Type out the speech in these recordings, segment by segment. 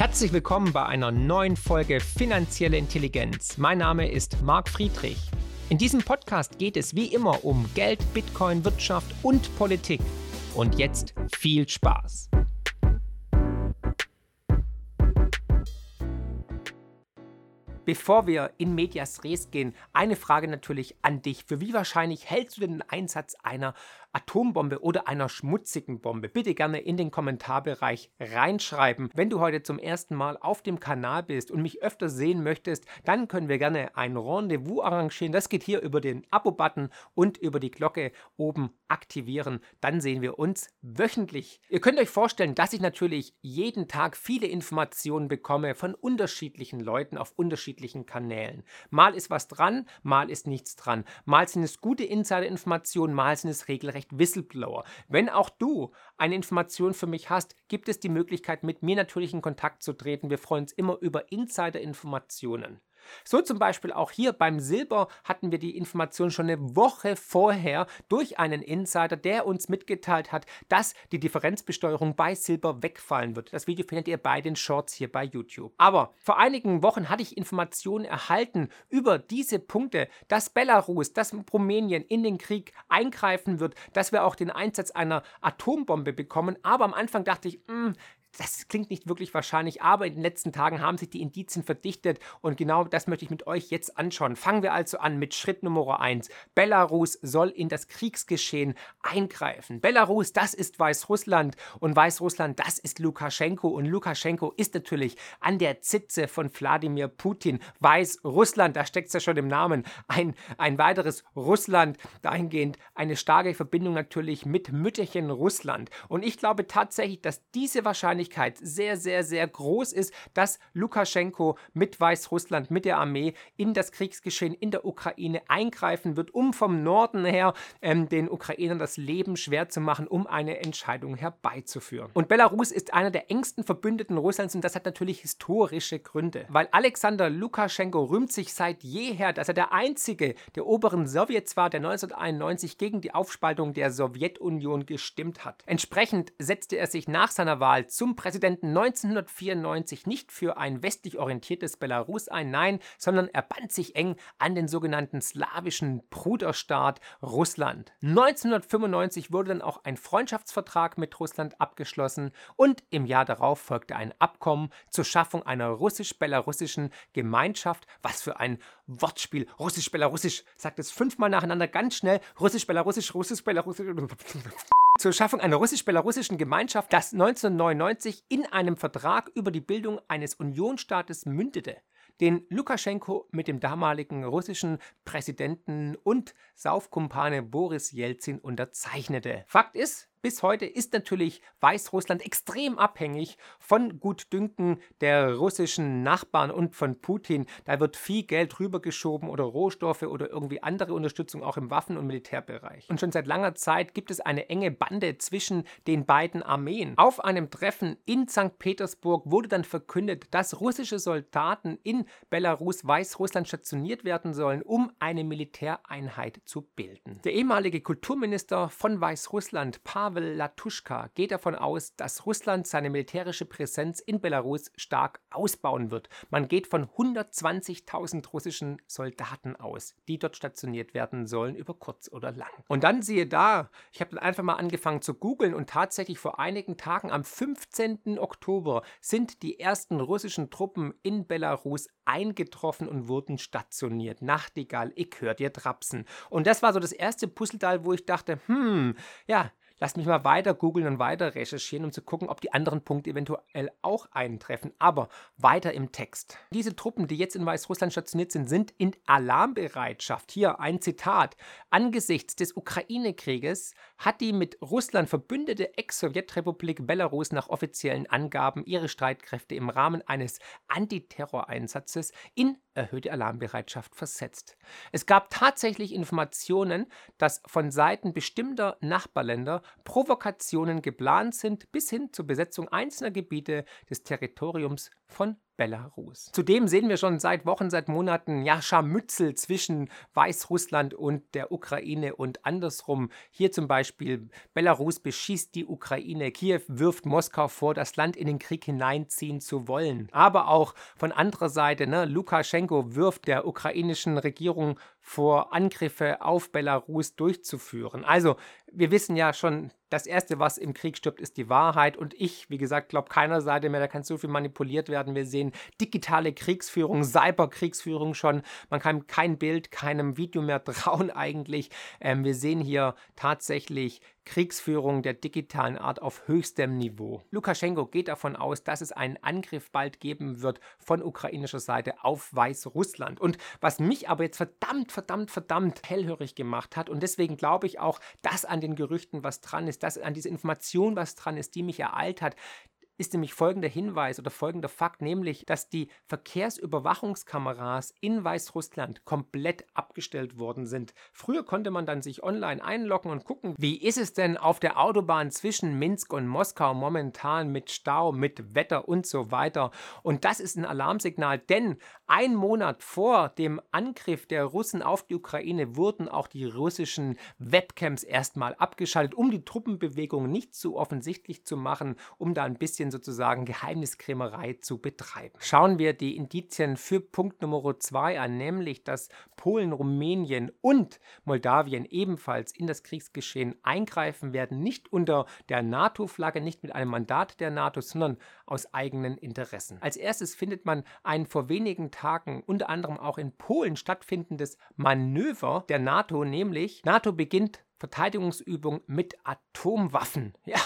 Herzlich willkommen bei einer neuen Folge Finanzielle Intelligenz. Mein Name ist Marc Friedrich. In diesem Podcast geht es wie immer um Geld, Bitcoin, Wirtschaft und Politik. Und jetzt viel Spaß. Bevor wir in Medias Res gehen, eine Frage natürlich an dich. Für wie wahrscheinlich hältst du den Einsatz einer Atombombe oder einer schmutzigen Bombe? Bitte gerne in den Kommentarbereich reinschreiben. Wenn du heute zum ersten Mal auf dem Kanal bist und mich öfter sehen möchtest, dann können wir gerne ein Rendezvous arrangieren. Das geht hier über den Abo-Button und über die Glocke oben aktivieren. Dann sehen wir uns wöchentlich. Ihr könnt euch vorstellen, dass ich natürlich jeden Tag viele Informationen bekomme von unterschiedlichen Leuten auf unterschiedlichen Kanälen. Mal ist was dran, mal ist nichts dran. Mal sind es gute Insider-Informationen, mal sind es regelrecht recht Whistleblower. Wenn auch du eine Information für mich hast, gibt es die Möglichkeit, mit mir natürlich in Kontakt zu treten. Wir freuen uns immer über Insider-Informationen. So zum Beispiel auch hier beim Silber hatten wir die Information schon eine Woche vorher durch einen Insider, der uns mitgeteilt hat, dass die Differenzbesteuerung bei Silber wegfallen wird. Das Video findet ihr bei den Shorts hier bei YouTube. Aber vor einigen Wochen hatte ich Informationen erhalten über diese Punkte, dass Belarus, dass Rumänien in den Krieg eingreifen wird, dass wir auch den Einsatz einer Atombombe bekommen. Aber am Anfang dachte ich, mh, hm, das klingt nicht wirklich wahrscheinlich, aber in den letzten Tagen haben sich die Indizien verdichtet und genau das möchte ich mit euch jetzt anschauen. Fangen wir also an mit Schritt Nummer 1. Belarus soll in das Kriegsgeschehen eingreifen. Belarus, das ist Weißrussland und Weißrussland, das ist Lukaschenko und Lukaschenko ist natürlich an der Zitze von Wladimir Putin. Weißrussland, da steckt es ja schon im Namen, ein, ein weiteres Russland, dahingehend eine starke Verbindung natürlich mit Mütterchen Russland. Und ich glaube tatsächlich, dass diese Wahrscheinlichkeit Wahrscheinlichkeit sehr, sehr, sehr groß ist, dass Lukaschenko mit Weißrussland, mit der Armee in das Kriegsgeschehen in der Ukraine eingreifen wird, um vom Norden her ähm, den Ukrainern das Leben schwer zu machen, um eine Entscheidung herbeizuführen. Und Belarus ist einer der engsten Verbündeten Russlands und das hat natürlich historische Gründe, weil Alexander Lukaschenko rühmt sich seit jeher, dass er der einzige der oberen Sowjets war, der 1991 gegen die Aufspaltung der Sowjetunion gestimmt hat. Entsprechend setzte er sich nach seiner Wahl zum zum Präsidenten 1994 nicht für ein westlich orientiertes Belarus ein, nein, sondern er band sich eng an den sogenannten slawischen Bruderstaat Russland. 1995 wurde dann auch ein Freundschaftsvertrag mit Russland abgeschlossen und im Jahr darauf folgte ein Abkommen zur Schaffung einer russisch-belarussischen Gemeinschaft. Was für ein Wortspiel. Russisch-belarussisch. Sagt es fünfmal nacheinander ganz schnell. Russisch-belarussisch, russisch-belarussisch zur Schaffung einer russisch-belarussischen Gemeinschaft, das 1999 in einem Vertrag über die Bildung eines Unionsstaates mündete, den Lukaschenko mit dem damaligen russischen Präsidenten und Saufkumpane Boris Jelzin unterzeichnete. Fakt ist, bis heute ist natürlich Weißrussland extrem abhängig von Gutdünken der russischen Nachbarn und von Putin. Da wird viel Geld rübergeschoben oder Rohstoffe oder irgendwie andere Unterstützung auch im Waffen- und Militärbereich. Und schon seit langer Zeit gibt es eine enge Bande zwischen den beiden Armeen. Auf einem Treffen in St. Petersburg wurde dann verkündet, dass russische Soldaten in Belarus, Weißrussland stationiert werden sollen, um eine Militäreinheit zu bilden. Der ehemalige Kulturminister von Weißrussland, Pavel Pavel Latuschka geht davon aus, dass Russland seine militärische Präsenz in Belarus stark ausbauen wird. Man geht von 120.000 russischen Soldaten aus, die dort stationiert werden sollen, über kurz oder lang. Und dann siehe da, ich habe dann einfach mal angefangen zu googeln und tatsächlich vor einigen Tagen am 15. Oktober sind die ersten russischen Truppen in Belarus eingetroffen und wurden stationiert. Nachtigall, ich hör dir trapsen. Und das war so das erste Puzzleteil, wo ich dachte, hm, ja, Lass mich mal weiter googeln und weiter recherchieren, um zu gucken, ob die anderen Punkte eventuell auch eintreffen. Aber weiter im Text. Diese Truppen, die jetzt in Weißrussland stationiert sind, sind in Alarmbereitschaft. Hier ein Zitat. Angesichts des Ukraine-Krieges hat die mit Russland verbündete Ex-Sowjetrepublik Belarus nach offiziellen Angaben ihre Streitkräfte im Rahmen eines Antiterroreinsatzes in erhöhte Alarmbereitschaft versetzt. Es gab tatsächlich Informationen, dass von Seiten bestimmter Nachbarländer Provokationen geplant sind bis hin zur Besetzung einzelner Gebiete des Territoriums von Belarus. Zudem sehen wir schon seit Wochen, seit Monaten ja Scharmützel zwischen Weißrussland und der Ukraine und andersrum. Hier zum Beispiel Belarus beschießt die Ukraine, Kiew wirft Moskau vor, das Land in den Krieg hineinziehen zu wollen. Aber auch von anderer Seite, ne, Lukaschenko wirft der ukrainischen Regierung vor, Angriffe auf Belarus durchzuführen. Also wir wissen ja schon, das Erste, was im Krieg stirbt, ist die Wahrheit. Und ich, wie gesagt, glaube keiner Seite mehr, da kann so viel manipuliert werden. Wir sehen digitale Kriegsführung, Cyberkriegsführung schon. Man kann kein Bild, keinem Video mehr trauen eigentlich. Ähm, wir sehen hier tatsächlich Kriegsführung der digitalen Art auf höchstem Niveau. Lukaschenko geht davon aus, dass es einen Angriff bald geben wird von ukrainischer Seite auf Weißrussland. Und was mich aber jetzt verdammt, verdammt, verdammt hellhörig gemacht hat, und deswegen glaube ich auch, dass an den Gerüchten was dran ist, dass an dieser Information was dran ist, die mich ereilt hat, ist nämlich folgender Hinweis oder folgender Fakt, nämlich, dass die Verkehrsüberwachungskameras in Weißrussland komplett abgestellt worden sind. Früher konnte man dann sich online einloggen und gucken, wie ist es denn auf der Autobahn zwischen Minsk und Moskau momentan mit Stau, mit Wetter und so weiter. Und das ist ein Alarmsignal, denn ein Monat vor dem Angriff der Russen auf die Ukraine wurden auch die russischen Webcams erstmal abgeschaltet, um die Truppenbewegung nicht zu offensichtlich zu machen, um da ein bisschen sozusagen Geheimniskrämerei zu betreiben. Schauen wir die Indizien für Punkt Nummer 2 an, nämlich dass Polen, Rumänien und Moldawien ebenfalls in das Kriegsgeschehen eingreifen werden, nicht unter der NATO-Flagge, nicht mit einem Mandat der NATO, sondern aus eigenen Interessen. Als erstes findet man ein vor wenigen Tagen unter anderem auch in Polen stattfindendes Manöver der NATO, nämlich NATO beginnt Verteidigungsübung mit Atomwaffen. Ja,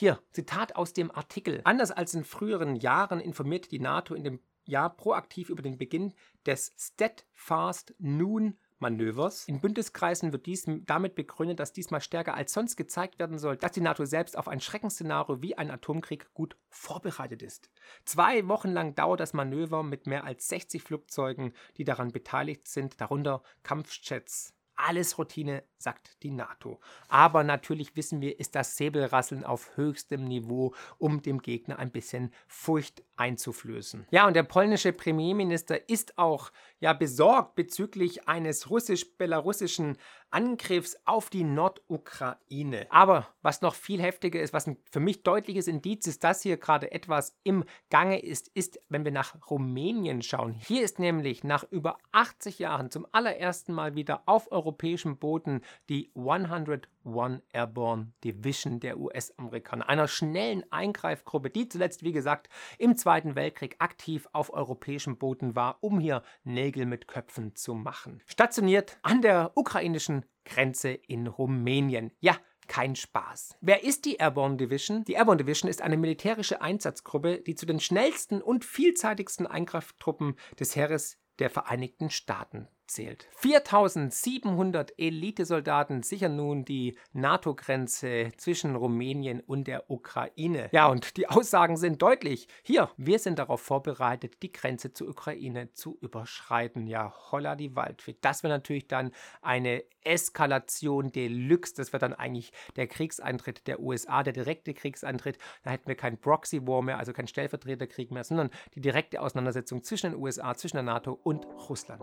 hier, Zitat aus dem Artikel. Anders als in früheren Jahren informiert die NATO in dem Jahr proaktiv über den Beginn des Steadfast Noon Manövers. In Bündniskreisen wird dies damit begründet, dass diesmal stärker als sonst gezeigt werden soll, dass die NATO selbst auf ein Schreckensszenario wie ein Atomkrieg gut vorbereitet ist. Zwei Wochen lang dauert das Manöver mit mehr als 60 Flugzeugen, die daran beteiligt sind, darunter Kampfjets. Alles Routine, sagt die NATO. Aber natürlich wissen wir, ist das Säbelrasseln auf höchstem Niveau, um dem Gegner ein bisschen Furcht einzuflößen. Ja, und der polnische Premierminister ist auch ja besorgt bezüglich eines russisch-belarussischen Angriffs auf die Nordukraine. Aber was noch viel heftiger ist, was ein für mich deutliches Indiz ist, dass hier gerade etwas im Gange ist, ist, wenn wir nach Rumänien schauen. Hier ist nämlich nach über 80 Jahren zum allerersten Mal wieder auf europäischem Boden die 101 Airborne Division der US-Amerikaner, einer schnellen Eingreifgruppe, die zuletzt, wie gesagt, im Zweiten Weltkrieg aktiv auf europäischem Boden war, um hier Nägel mit Köpfen zu machen. Stationiert an der ukrainischen Grenze in Rumänien. Ja, kein Spaß. Wer ist die Airborne Division? Die Airborne Division ist eine militärische Einsatzgruppe, die zu den schnellsten und vielseitigsten Eingreiftruppen des Heeres der Vereinigten Staaten zählt. 4700 Elitesoldaten sichern nun die NATO-Grenze zwischen Rumänien und der Ukraine. Ja, und die Aussagen sind deutlich. Hier, wir sind darauf vorbereitet, die Grenze zur Ukraine zu überschreiten. Ja, holla die Waldfee. Das wäre natürlich dann eine Eskalation Deluxe. Das wäre dann eigentlich der Kriegseintritt der USA, der direkte Kriegseintritt. Da hätten wir kein Proxy-War mehr, also keinen Stellvertreterkrieg mehr, sondern die direkte Auseinandersetzung zwischen den USA, zwischen der NATO und Russland.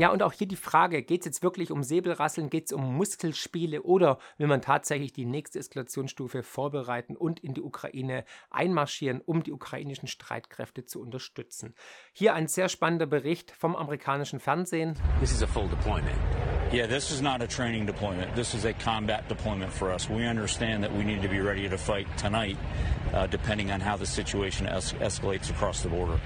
Ja, und auch hier die Frage, geht es jetzt wirklich um Säbelrasseln, geht es um Muskelspiele oder will man tatsächlich die nächste Eskalationsstufe vorbereiten und in die Ukraine einmarschieren, um die ukrainischen Streitkräfte zu unterstützen? Hier ein sehr spannender Bericht vom amerikanischen Fernsehen. This is a full deployment. Yeah, this is not a training deployment. This is a combat deployment for us. We understand that we need to be ready to fight tonight, uh, depending on how the situation es escalates across the border.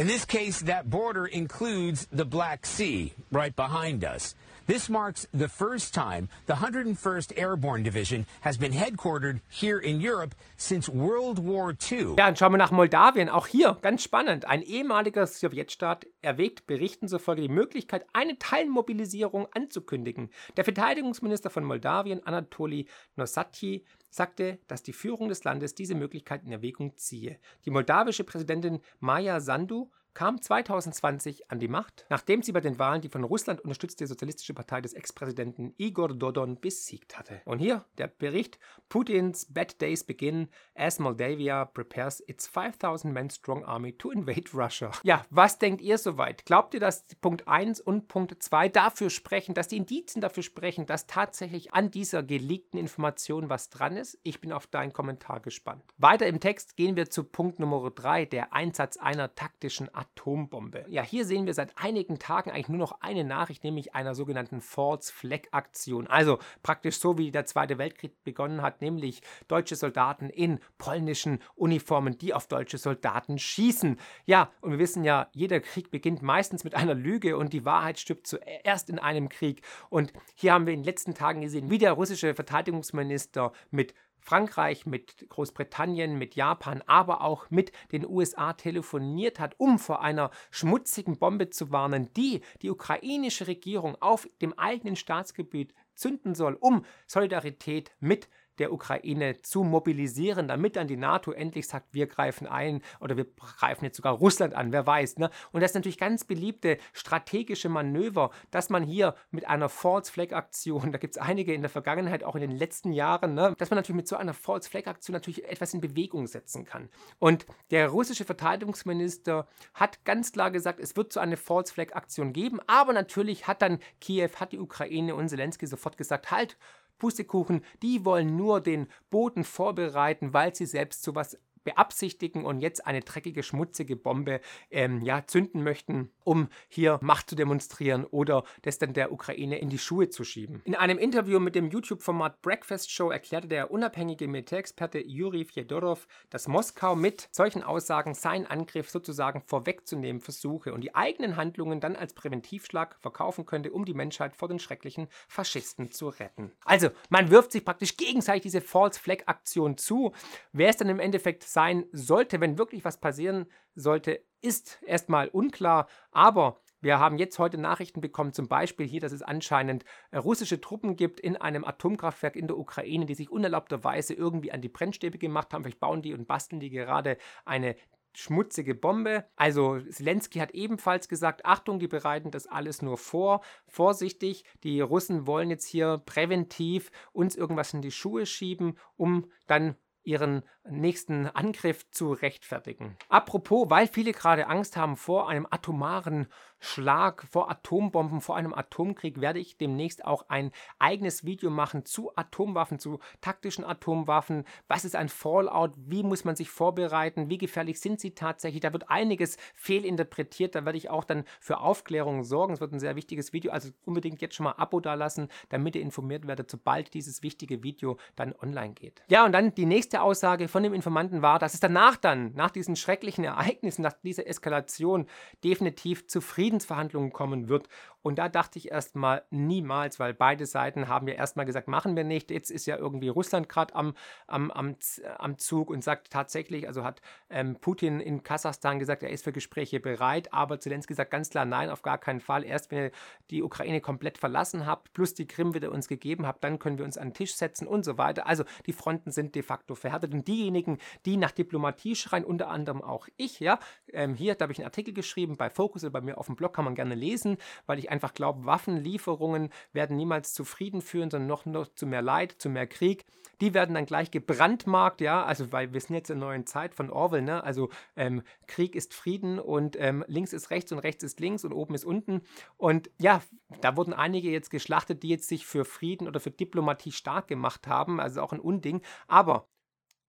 In this case, that border includes the Black Sea right behind us. This marks the first time the 101st Airborne Division has been headquartered here in Europe since World War II. Ja, und schauen wir nach Moldawien. Auch hier ganz spannend. Ein ehemaliger Sowjetstaat erwägt Berichten zufolge die Möglichkeit, eine Teilmobilisierung anzukündigen. Der Verteidigungsminister von Moldawien, Anatoly Nosatyi, sagte, dass die Führung des Landes diese Möglichkeit in Erwägung ziehe. Die moldawische Präsidentin Maja Sandu kam 2020 an die Macht, nachdem sie bei den Wahlen die von Russland unterstützte Sozialistische Partei des Ex-Präsidenten Igor Dodon besiegt hatte. Und hier der Bericht: Putins Bad Days begin as Moldavia prepares its 5000 men strong army to invade Russia. Ja, was denkt ihr soweit? Glaubt ihr, dass Punkt 1 und Punkt 2 dafür sprechen, dass die Indizien dafür sprechen, dass tatsächlich an dieser geleakten Information was dran ist? Ich bin auf deinen Kommentar gespannt. Weiter im Text gehen wir zu Punkt Nummer 3, der Einsatz einer taktischen Atombombe. Ja, hier sehen wir seit einigen Tagen eigentlich nur noch eine Nachricht, nämlich einer sogenannten False Flag Aktion. Also praktisch so wie der Zweite Weltkrieg begonnen hat, nämlich deutsche Soldaten in polnischen Uniformen, die auf deutsche Soldaten schießen. Ja, und wir wissen ja, jeder Krieg beginnt meistens mit einer Lüge und die Wahrheit stirbt zuerst in einem Krieg. Und hier haben wir in den letzten Tagen gesehen, wie der russische Verteidigungsminister mit Frankreich, mit Großbritannien, mit Japan, aber auch mit den USA telefoniert hat, um vor einer schmutzigen Bombe zu warnen, die die ukrainische Regierung auf dem eigenen Staatsgebiet zünden soll, um Solidarität mit der Ukraine zu mobilisieren, damit dann die NATO endlich sagt, wir greifen ein oder wir greifen jetzt sogar Russland an, wer weiß. Ne? Und das ist natürlich ganz beliebte strategische Manöver, dass man hier mit einer False Flag Aktion, da gibt es einige in der Vergangenheit, auch in den letzten Jahren, ne, dass man natürlich mit so einer False Flag Aktion natürlich etwas in Bewegung setzen kann. Und der russische Verteidigungsminister hat ganz klar gesagt, es wird so eine False Flag Aktion geben, aber natürlich hat dann Kiew, hat die Ukraine und Zelensky sofort gesagt, halt, Pustekuchen, die wollen nur den Boden vorbereiten, weil sie selbst sowas beabsichtigen und jetzt eine dreckige, schmutzige Bombe ähm, ja, zünden möchten, um hier Macht zu demonstrieren oder das dann der Ukraine in die Schuhe zu schieben. In einem Interview mit dem YouTube-Format Breakfast Show erklärte der unabhängige Militärexperte Juri Fjodorov, dass Moskau mit solchen Aussagen seinen Angriff sozusagen vorwegzunehmen versuche und die eigenen Handlungen dann als Präventivschlag verkaufen könnte, um die Menschheit vor den schrecklichen Faschisten zu retten. Also, man wirft sich praktisch gegenseitig diese False Flag Aktion zu. Wer es dann im Endeffekt sein sollte, wenn wirklich was passieren sollte, ist erstmal unklar. Aber wir haben jetzt heute Nachrichten bekommen, zum Beispiel hier, dass es anscheinend äh, russische Truppen gibt in einem Atomkraftwerk in der Ukraine, die sich unerlaubterweise irgendwie an die Brennstäbe gemacht haben. Vielleicht bauen die und basteln die gerade eine schmutzige Bombe. Also Zelensky hat ebenfalls gesagt, Achtung, die bereiten das alles nur vor. Vorsichtig, die Russen wollen jetzt hier präventiv uns irgendwas in die Schuhe schieben, um dann ihren nächsten Angriff zu rechtfertigen. Apropos, weil viele gerade Angst haben vor einem atomaren Schlag, vor Atombomben, vor einem Atomkrieg, werde ich demnächst auch ein eigenes Video machen zu Atomwaffen, zu taktischen Atomwaffen. Was ist ein Fallout? Wie muss man sich vorbereiten? Wie gefährlich sind sie tatsächlich? Da wird einiges fehlinterpretiert. Da werde ich auch dann für Aufklärung sorgen. Es wird ein sehr wichtiges Video. Also unbedingt jetzt schon mal Abo da lassen, damit ihr informiert werdet, sobald dieses wichtige Video dann online geht. Ja, und dann die nächste Aussage von dem Informanten war, dass es danach dann, nach diesen schrecklichen Ereignissen, nach dieser Eskalation, definitiv zu Friedensverhandlungen kommen wird. Und da dachte ich erstmal niemals, weil beide Seiten haben ja erstmal gesagt, machen wir nicht. Jetzt ist ja irgendwie Russland gerade am, am, am, am Zug und sagt tatsächlich, also hat ähm, Putin in Kasachstan gesagt, er ist für Gespräche bereit, aber Zelensky sagt ganz klar, nein, auf gar keinen Fall. Erst wenn ihr die Ukraine komplett verlassen habt, plus die Krim wieder uns gegeben habt, dann können wir uns an den Tisch setzen und so weiter. Also die Fronten sind de facto verhärtet. Und diejenigen, die nach Diplomatie schreien, unter anderem auch ich, ja, ähm, hier, da habe ich einen Artikel geschrieben, bei Focus oder bei mir auf dem Blog kann man gerne lesen, weil ich einfach glaube, Waffenlieferungen werden niemals zu Frieden führen, sondern noch, noch zu mehr Leid, zu mehr Krieg. Die werden dann gleich gebrandmarkt, ja, also weil wir sind jetzt in einer neuen Zeit von Orwell, ne? Also ähm, Krieg ist Frieden und ähm, links ist rechts und rechts ist links und oben ist unten. Und ja, da wurden einige jetzt geschlachtet, die jetzt sich für Frieden oder für Diplomatie stark gemacht haben, also auch ein Unding. Aber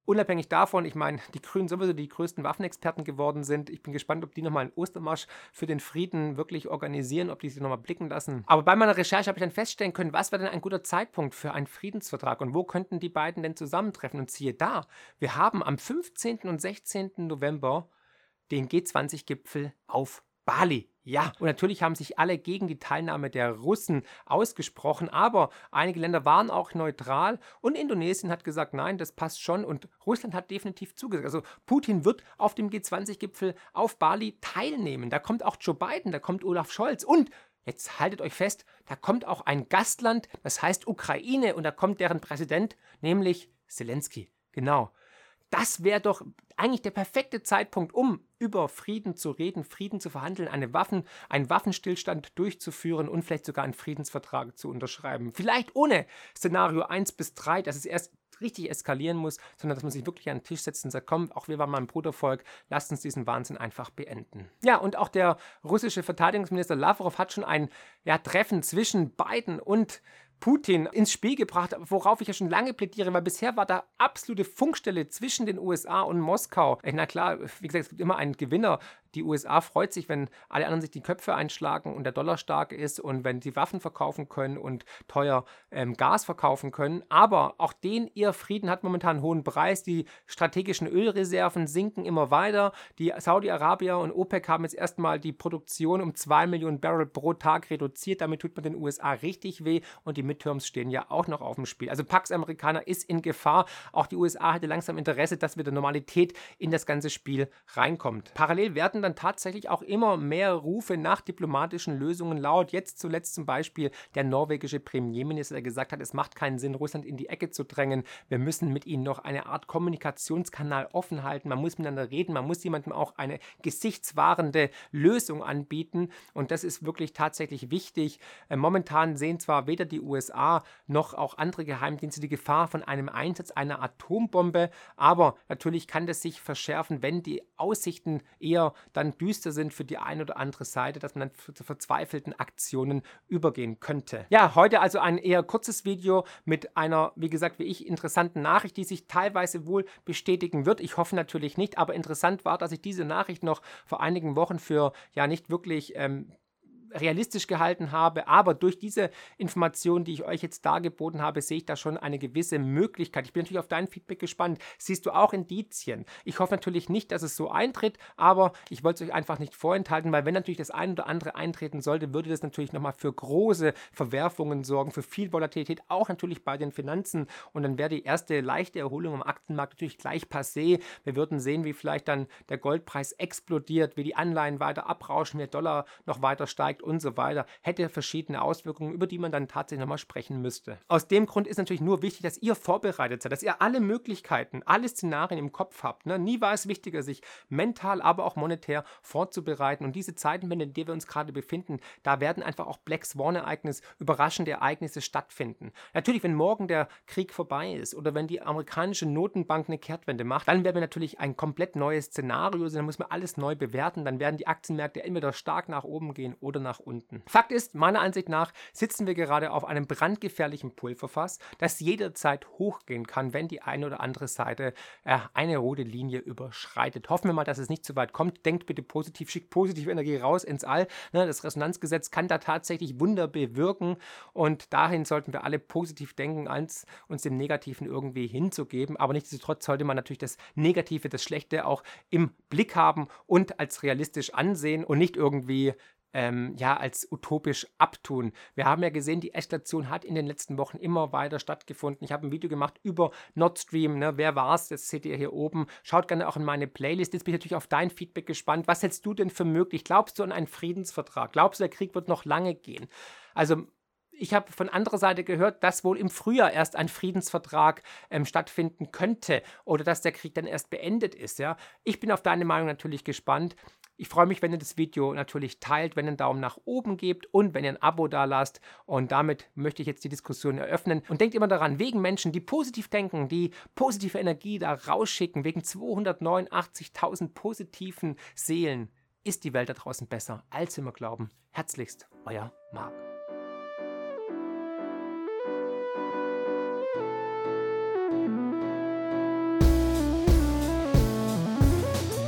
Unabhängig davon, ich meine, die Grünen sowieso die größten Waffenexperten geworden sind. Ich bin gespannt, ob die nochmal einen Ostermarsch für den Frieden wirklich organisieren, ob die sich nochmal blicken lassen. Aber bei meiner Recherche habe ich dann feststellen können, was wäre denn ein guter Zeitpunkt für einen Friedensvertrag und wo könnten die beiden denn zusammentreffen? Und siehe da, wir haben am 15. und 16. November den G20-Gipfel auf Bali. Ja, und natürlich haben sich alle gegen die Teilnahme der Russen ausgesprochen, aber einige Länder waren auch neutral und Indonesien hat gesagt, nein, das passt schon und Russland hat definitiv zugesagt. Also Putin wird auf dem G20-Gipfel auf Bali teilnehmen. Da kommt auch Joe Biden, da kommt Olaf Scholz und Jetzt haltet euch fest, da kommt auch ein Gastland, das heißt Ukraine, und da kommt deren Präsident, nämlich Zelensky. Genau. Das wäre doch eigentlich der perfekte Zeitpunkt, um über Frieden zu reden, Frieden zu verhandeln, eine Waffen, einen Waffenstillstand durchzuführen und vielleicht sogar einen Friedensvertrag zu unterschreiben. Vielleicht ohne Szenario 1 bis 3, dass es erst richtig eskalieren muss, sondern dass man sich wirklich an den Tisch setzt und sagt, komm, auch wir waren mal ein Brudervolk, lasst uns diesen Wahnsinn einfach beenden. Ja, und auch der russische Verteidigungsminister Lavrov hat schon ein ja, Treffen zwischen Biden und Putin ins Spiel gebracht, worauf ich ja schon lange plädiere, weil bisher war da absolute Funkstelle zwischen den USA und Moskau. Na klar, wie gesagt, es gibt immer einen Gewinner die USA freut sich, wenn alle anderen sich die Köpfe einschlagen und der Dollar stark ist und wenn sie Waffen verkaufen können und teuer ähm, Gas verkaufen können. Aber auch den ihr Frieden hat momentan einen hohen Preis. Die strategischen Ölreserven sinken immer weiter. Die Saudi-Arabier und OPEC haben jetzt erstmal die Produktion um 2 Millionen Barrel pro Tag reduziert. Damit tut man den USA richtig weh und die Midterms stehen ja auch noch auf dem Spiel. Also Pax Amerikaner ist in Gefahr. Auch die USA hatte langsam Interesse, dass wieder Normalität in das ganze Spiel reinkommt. Parallel werden werden dann tatsächlich auch immer mehr Rufe nach diplomatischen Lösungen laut. Jetzt zuletzt zum Beispiel der norwegische Premierminister, der gesagt hat, es macht keinen Sinn, Russland in die Ecke zu drängen. Wir müssen mit ihnen noch eine Art Kommunikationskanal offen halten. Man muss miteinander reden. Man muss jemandem auch eine gesichtswahrende Lösung anbieten. Und das ist wirklich tatsächlich wichtig. Äh, momentan sehen zwar weder die USA noch auch andere Geheimdienste die Gefahr von einem Einsatz einer Atombombe, aber natürlich kann das sich verschärfen, wenn die Aussichten eher dann düster sind für die eine oder andere Seite, dass man dann zu verzweifelten Aktionen übergehen könnte. Ja, heute also ein eher kurzes Video mit einer, wie gesagt, wie ich, interessanten Nachricht, die sich teilweise wohl bestätigen wird. Ich hoffe natürlich nicht, aber interessant war, dass ich diese Nachricht noch vor einigen Wochen für ja nicht wirklich ähm, realistisch gehalten habe, aber durch diese Informationen, die ich euch jetzt dargeboten habe, sehe ich da schon eine gewisse Möglichkeit. Ich bin natürlich auf dein Feedback gespannt. Siehst du auch Indizien? Ich hoffe natürlich nicht, dass es so eintritt, aber ich wollte es euch einfach nicht vorenthalten, weil wenn natürlich das ein oder andere eintreten sollte, würde das natürlich nochmal für große Verwerfungen sorgen, für viel Volatilität, auch natürlich bei den Finanzen und dann wäre die erste leichte Erholung am Aktienmarkt natürlich gleich passé. Wir würden sehen, wie vielleicht dann der Goldpreis explodiert, wie die Anleihen weiter abrauschen, wie der Dollar noch weiter steigt und so weiter, hätte verschiedene Auswirkungen, über die man dann tatsächlich nochmal sprechen müsste. Aus dem Grund ist natürlich nur wichtig, dass ihr vorbereitet seid, dass ihr alle Möglichkeiten, alle Szenarien im Kopf habt. Ne? Nie war es wichtiger, sich mental, aber auch monetär vorzubereiten. Und diese Zeiten, in denen wir uns gerade befinden, da werden einfach auch Black Swan-Ereignisse, überraschende Ereignisse stattfinden. Natürlich, wenn morgen der Krieg vorbei ist oder wenn die amerikanische Notenbank eine Kehrtwende macht, dann werden wir natürlich ein komplett neues Szenario sehen. Dann muss man alles neu bewerten. Dann werden die Aktienmärkte entweder stark nach oben gehen oder nach unten. Fakt ist, meiner Ansicht nach sitzen wir gerade auf einem brandgefährlichen Pulverfass, das jederzeit hochgehen kann, wenn die eine oder andere Seite äh, eine rote Linie überschreitet. Hoffen wir mal, dass es nicht zu weit kommt. Denkt bitte positiv, schickt positive Energie raus ins All. Ne, das Resonanzgesetz kann da tatsächlich Wunder bewirken und dahin sollten wir alle positiv denken, als uns dem Negativen irgendwie hinzugeben. Aber nichtsdestotrotz sollte man natürlich das Negative, das Schlechte auch im Blick haben und als realistisch ansehen und nicht irgendwie ähm, ja, als utopisch abtun. Wir haben ja gesehen, die Eskalation hat in den letzten Wochen immer weiter stattgefunden. Ich habe ein Video gemacht über Nord Stream. Ne? Wer war es? Das seht ihr hier oben. Schaut gerne auch in meine Playlist. Jetzt bin ich natürlich auf dein Feedback gespannt. Was hältst du denn für möglich? Glaubst du an einen Friedensvertrag? Glaubst du, der Krieg wird noch lange gehen? Also ich habe von anderer Seite gehört, dass wohl im Frühjahr erst ein Friedensvertrag ähm, stattfinden könnte oder dass der Krieg dann erst beendet ist. Ja? Ich bin auf deine Meinung natürlich gespannt. Ich freue mich, wenn ihr das Video natürlich teilt, wenn ihr einen Daumen nach oben gebt und wenn ihr ein Abo da lasst. Und damit möchte ich jetzt die Diskussion eröffnen. Und denkt immer daran, wegen Menschen, die positiv denken, die positive Energie da rausschicken, wegen 289.000 positiven Seelen, ist die Welt da draußen besser, als wir immer glauben. Herzlichst, euer Marc.